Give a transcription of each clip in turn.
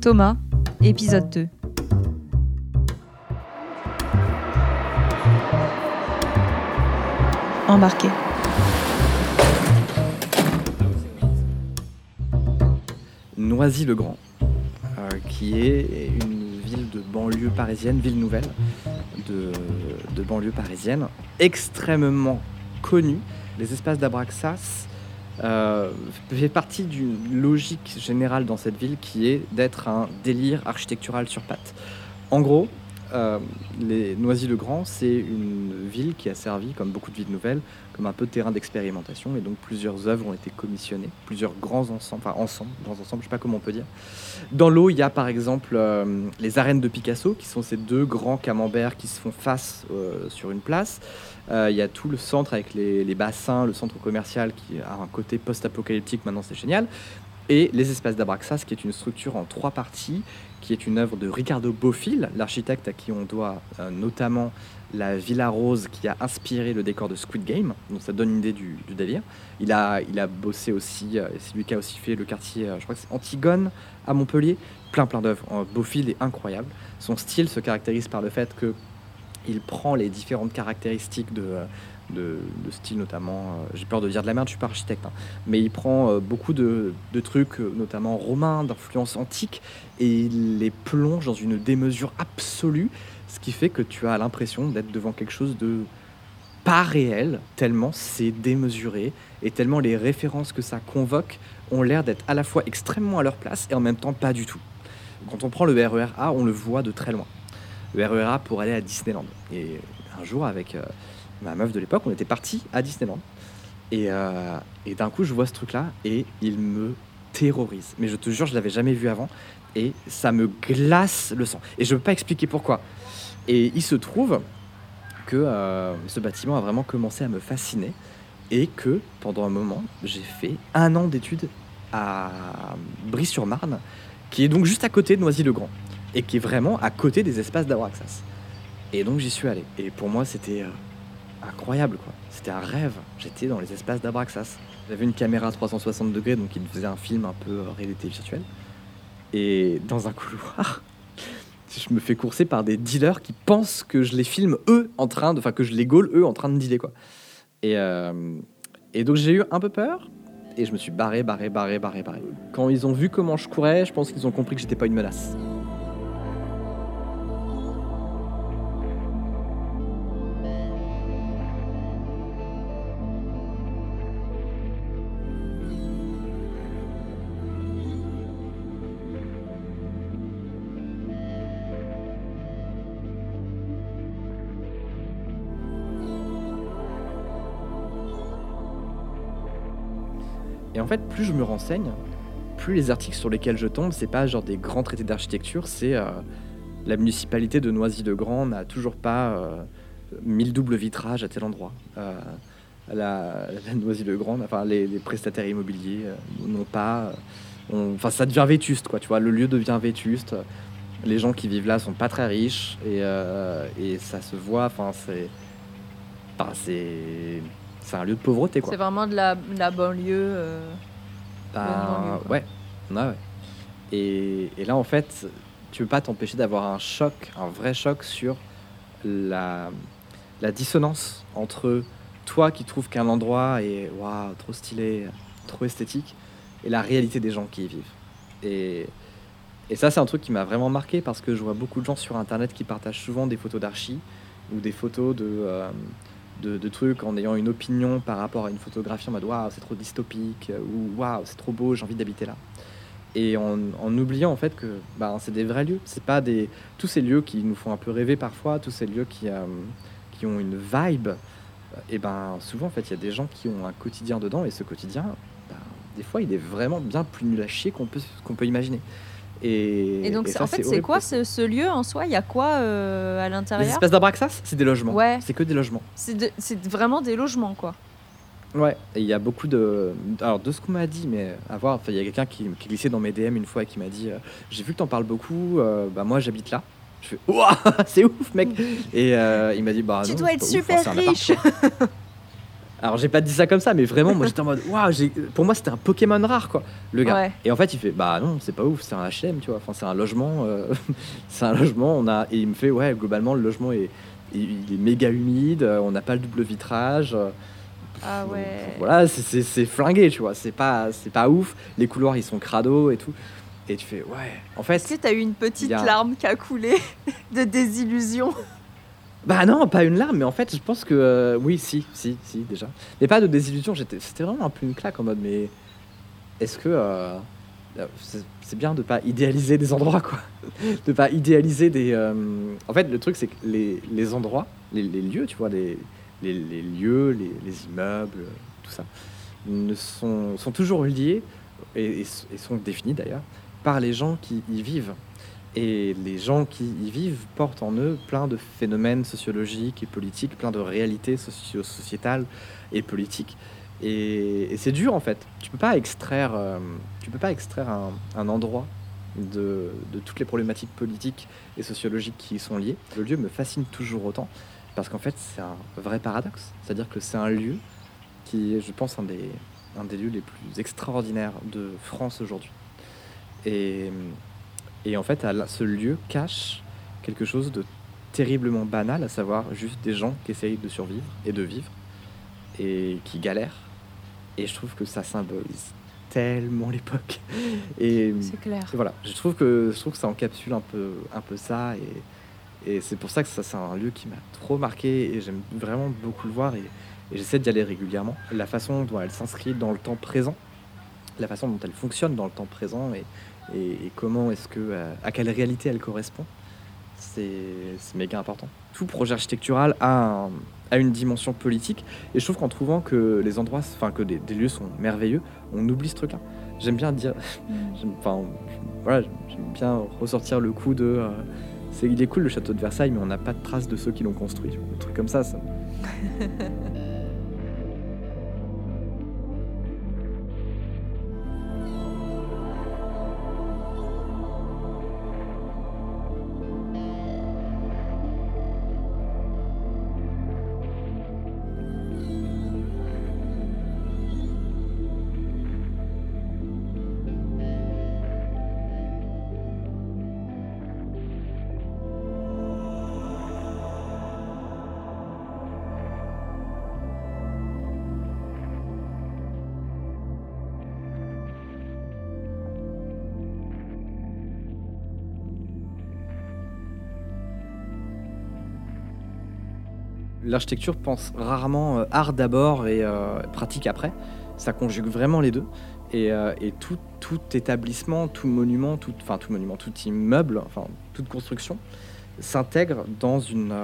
Thomas, épisode 2. Embarqué. Noisy-le-Grand, euh, qui est une ville de banlieue parisienne, ville nouvelle de, de banlieue parisienne, extrêmement connue. Les espaces d'Abraxas euh, fait partie d'une logique générale dans cette ville qui est d'être un délire architectural sur pattes. En gros, euh, les Noisy-le-Grand, c'est une ville qui a servi, comme beaucoup de villes nouvelles, comme un peu de terrain d'expérimentation. Et donc plusieurs œuvres ont été commissionnées, plusieurs grands ensembles, enfin ensemble, grands ensembles, je sais pas comment on peut dire. Dans l'eau, il y a par exemple euh, les arènes de Picasso, qui sont ces deux grands camemberts qui se font face euh, sur une place. Il y a tout le centre avec les, les bassins, le centre commercial qui a un côté post-apocalyptique, maintenant c'est génial. Et les espaces d'Abraxas, qui est une structure en trois parties, qui est une œuvre de Ricardo Bofill, l'architecte à qui on doit euh, notamment la Villa Rose qui a inspiré le décor de Squid Game, donc ça donne une idée du, délire. Il a, il a bossé aussi, euh, c'est lui qui a aussi fait le quartier, euh, je crois que c'est Antigone à Montpellier, plein plein d'œuvres. Bofill est incroyable. Son style se caractérise par le fait que il prend les différentes caractéristiques de, de, style, notamment, euh, j'ai peur de dire de la merde, je suis pas architecte, hein, mais il prend euh, beaucoup de, trucs, euh, notamment romains, d'influence antique, et il les plonge dans une démesure absolue, ce qui fait que tu as l'impression d'être devant quelque chose de pas réel, tellement c'est démesuré, et tellement les références que ça convoque ont l'air d'être à la fois extrêmement à leur place et en même temps pas du tout. Quand on prend le RER A, on le voit de très loin. Le RER A pour aller à Disneyland. Et un jour, avec ma meuf de l'époque, on était parti à Disneyland. Et, euh, et d'un coup, je vois ce truc-là et il me terrorise. Mais je te jure, je l'avais jamais vu avant et ça me glace le sang. Et je ne peux pas expliquer pourquoi. Et il se trouve que euh, ce bâtiment a vraiment commencé à me fasciner et que pendant un moment, j'ai fait un an d'études à Brie-sur-Marne, qui est donc juste à côté de Noisy-le-Grand et qui est vraiment à côté des espaces d'Abraxas. Et donc j'y suis allé. Et pour moi, c'était euh, incroyable, quoi. C'était un rêve. J'étais dans les espaces d'Abraxas. J'avais une caméra 360 degrés, donc il faisait un film un peu euh, réalité virtuelle. Et dans un couloir, je me fais courser par des dealers qui pensent que je les filme eux en train de, enfin que je les gaule eux en train de dealer quoi. Et, euh, et donc j'ai eu un peu peur et je me suis barré, barré, barré, barré, barré. Quand ils ont vu comment je courais, je pense qu'ils ont compris que j'étais pas une menace. Et en fait, plus je me renseigne, plus les articles sur lesquels je tombe, c'est pas genre des grands traités d'architecture, c'est euh, la municipalité de Noisy-le-Grand n'a toujours pas euh, mis le double vitrage à tel endroit. Euh, la, Noisy-le-Grand, enfin les, prestataires immobiliers euh, n'ont pas. Enfin, ça devient vétuste, quoi. Tu vois, le lieu devient vétuste. Les gens qui vivent là sont pas très riches et, et ça se voit. Enfin, c'est, enfin, c'est, c'est un lieu de pauvreté, quoi. C'est vraiment de la, de la banlieue. euh, Bah, banlieue, ouais, ouais, ouais. Et, et là, en fait, tu peux pas t'empêcher d'avoir un choc, un vrai choc sur la, la dissonance entre toi qui trouves qu'un endroit est waouh, trop stylé, trop esthétique, et la réalité des gens qui y vivent. Et, et ça, c'est un truc qui m'a vraiment marqué parce que je vois beaucoup de gens sur Internet qui partagent souvent des photos d'archi ou des photos de, euh, de, trucs en ayant une opinion par rapport à une photographie en mode waouh, c'est trop dystopique euh, ou waouh, c'est trop beau, j'ai envie d'habiter là. Et en, en oubliant en fait que bah, c'est des vrais lieux, c'est pas des tous ces lieux qui nous font un peu rêver parfois, tous ces lieux qui, euh, qui ont une vibe. Et ben souvent en fait il y a des gens qui ont un quotidien dedans et ce quotidien, bah, des fois il est vraiment bien plus nul à chier qu'on peut qu'on peut imaginer. Et, Et donc, et c'est- ça, en fait, c'est quoi ce, ce lieu en soi? Il y a quoi euh, à Les l'intérieur? espaces d'Abraxas, c'est des logements. Ouais. C'est que des logements. C'est de- vraiment des logements, quoi. Ouais, et il y a beaucoup de. Alors, de ce qu'on m'a dit, mais à voir, il y a quelqu'un qui, qui glissait dans mes DM une fois et qui m'a dit euh, J'ai vu que t'en parles beaucoup, euh, bah moi j'habite là. Je fais Ouah, c'est ouf, mec Et il m'a dit Bah Tu non, dois être ouf, super hein, appart, riche. Alors j'ai pas dit ça comme ça, mais vraiment, moi j'étais en mode, waouh, pour moi c'était un Pokémon rare quoi, le gars. Ouais. Et en fait il fait, bah non, c'est pas ouf, c'est un HM, tu vois, enfin c'est un logement, euh, c'est un logement, on a, et il me fait, ouais, globalement le logement est, il est méga humide, euh, on n'a pas le double vitrage. Ah donc, ouais. Voilà, c'est- flingué, tu vois, c'est pas, c'est pas ouf, les couloirs ils sont crado et tout. Et tu fais, ouais, en fait, Est-ce que t'as eu une petite a- larme qui a coulé de désillusion Bah non, pas une larme, mais en fait, je pense que euh, oui, si, si, si, déjà. Mais pas de désillusion, c'était vraiment un peu une claque en mode, mais est-ce que euh, euh, c'est, bien de pas idéaliser des endroits, quoi De pas idéaliser des. En fait, le truc, c'est que les, les endroits, les, les lieux, tu vois, les, les, lieux, les, les immeubles, tout ça, ne sont, sont toujours liés et sont définis d'ailleurs par les gens qui y vivent. Et les gens qui y vivent portent en eux plein de phénomènes sociologiques et politiques, plein de réalités socio-sociétales et politiques. Et, c'est dur en fait. Tu peux pas extraire, euh, tu peux pas extraire un, endroit de, de toutes les problématiques politiques et sociologiques qui y sont liées. Le lieu me fascine toujours autant parce qu'en fait c'est un vrai paradoxe. C'est-à-dire que c'est un lieu qui est, je pense, un des, un des lieux les plus extraordinaires de France aujourd'hui. Et, et en fait, ce lieu cache quelque chose de terriblement banal, à savoir juste des gens qui essayent de survivre et de vivre et qui galèrent. Et je trouve que ça symbolise tellement l'époque. Et, C'est clair. et voilà, je trouve que je trouve que ça encapsule un peu un peu ça et, et c'est pour ça que ça c'est un lieu qui m'a trop marqué et j'aime vraiment beaucoup le voir et, et j'essaie d'y aller régulièrement. La façon dont elle s'inscrit dans le temps présent, la façon dont elle fonctionne dans le temps présent et, et, et comment est-ce que euh, à quelle réalité elle correspond, c'est méga important. Tout projet architectural a, un- a une dimension politique et je trouve qu'en trouvant que les endroits, enfin que des, des lieux sont merveilleux, on oublie ce truc-là. J'aime bien dire, J'aime- Enfin, voilà, j'aime bien ressortir le coup de. euh, c'est, il est cool le château de Versailles, mais on n'a pas de traces de ceux qui l'ont construit. Un truc comme ça. ça. L'architecture pense rarement euh, art d'abord et euh, pratique après. Ça conjugue vraiment les deux. Et, euh, tout, établissement, tout monument, tout, enfin tout monument, tout immeuble, enfin toute construction s'intègre dans une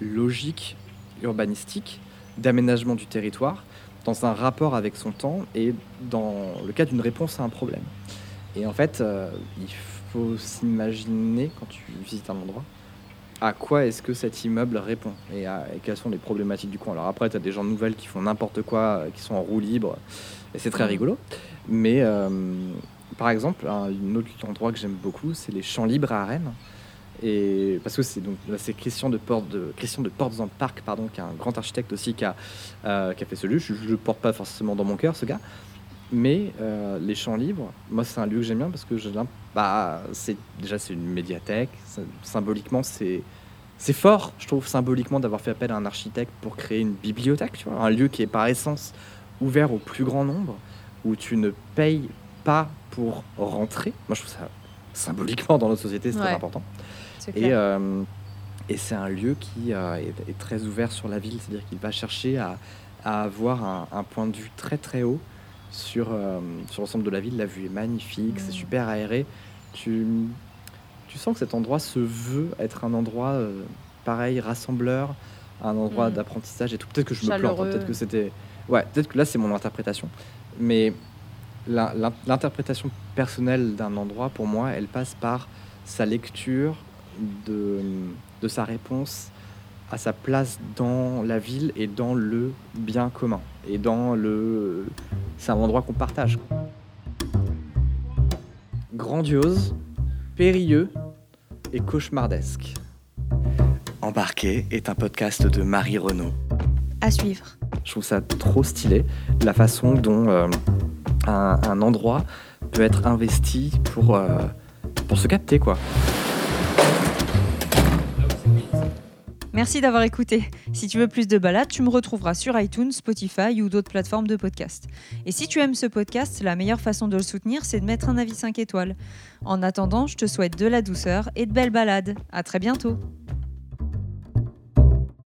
logique urbanistique d'aménagement du territoire, dans un rapport avec son temps et dans le cas d'une réponse à un problème. Et en fait, il faut s'imaginer quand tu visites un endroit à quoi est-ce que cet immeuble répond et, quelles sont les problématiques du coin. Alors après, tu as des gens nouvelles qui font n'importe quoi, euh, qui sont en roue libre, et c'est très rigolo. Mais euh, par exemple, un, autre endroit que j'aime beaucoup, c'est les champs libres à Rennes. Et parce que c'est donc c'est Christian de Porte de Christian de Portes en Parc, pardon, qui est un grand architecte aussi qui a, euh, qui a fait ce lieu. Je ne le porte pas forcément dans mon cœur, ce gars. Mais euh, les champs libres, moi c'est un lieu que j'aime bien parce que je bah, c'est déjà c'est une médiathèque. symboliquement c'est c'est fort, je trouve symboliquement d'avoir fait appel à un architecte pour créer une bibliothèque, tu vois, un lieu qui est par essence ouvert au plus grand nombre, où tu ne payes pas pour rentrer. Moi je trouve ça symboliquement dans notre société c'est très important. Et, euh, et c'est un lieu qui euh, est, est très ouvert sur la ville, c'est-à-dire qu'il va chercher à, à avoir un, un point de vue très très haut sur, euh, sur l'ensemble de la ville. La vue est magnifique, c'est Mm. super aéré. Tu, tu sens que cet endroit se veut être un endroit euh, pareil, rassembleur, un endroit Mm. d'apprentissage et tout. Peut-être que je me plante, hein, peut-être que c'était. Ouais, peut-être que là c'est mon interprétation. Mais l'interprétation personnelle d'un endroit, pour moi, elle passe par sa lecture de, de sa réponse à sa place dans la ville et dans le bien commun. Et dans le... C'est un endroit qu'on partage. Grandiose, périlleux et cauchemardesque. Embarqué est un podcast de Marie Renaud. À suivre. Je trouve ça trop stylé, la façon dont euh, un, un endroit peut être investi pour, euh, pour se capter, quoi. Merci d'avoir écouté. Si tu veux plus de balades, tu me retrouveras sur iTunes, Spotify ou d'autres plateformes de podcast. Et si tu aimes ce podcast, la meilleure façon de le soutenir, c'est de mettre un avis 5 étoiles. En attendant, je te souhaite de la douceur et de belles balades. À très bientôt.